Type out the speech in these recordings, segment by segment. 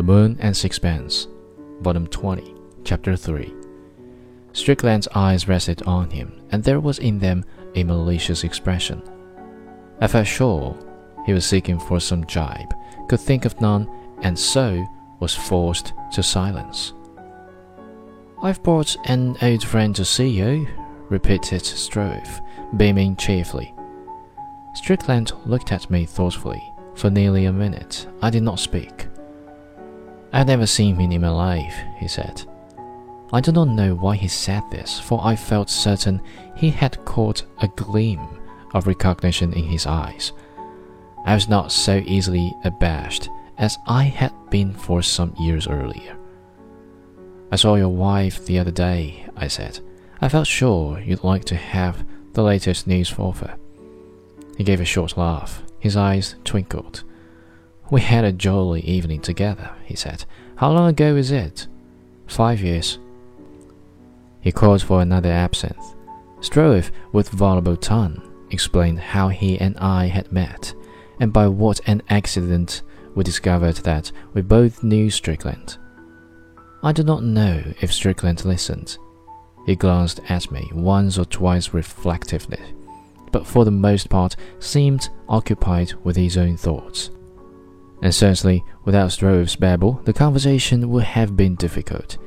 Moon and Sixpence, Volume 20, Chapter 3. Strickland's eyes rested on him, and there was in them a malicious expression. I felt sure he was seeking for some jibe, could think of none, and so was forced to silence. I've brought an old friend to see you, repeated Stroeve, beaming cheerfully. Strickland looked at me thoughtfully. For nearly a minute, I did not speak. I had never seen him in my life, he said. I do not know why he said this, for I felt certain he had caught a gleam of recognition in his eyes. I was not so easily abashed as I had been for some years earlier. I saw your wife the other day, I said. I felt sure you'd like to have the latest news for her. He gave a short laugh. His eyes twinkled. We had a jolly evening together, he said. How long ago is it? Five years. He called for another absinthe. Stroeve, with voluble tongue, explained how he and I had met, and by what an accident we discovered that we both knew Strickland. I do not know if Strickland listened. He glanced at me once or twice reflectively but for the most part seemed occupied with his own thoughts. And certainly, without Stroeve's babble, the conversation would have been difficult.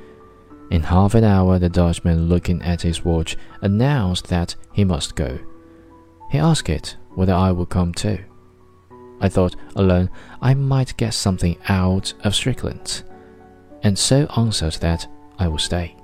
In half an hour, the Dutchman, looking at his watch, announced that he must go. He asked it whether I would come too. I thought alone I might get something out of Strickland, and so answered that I would stay.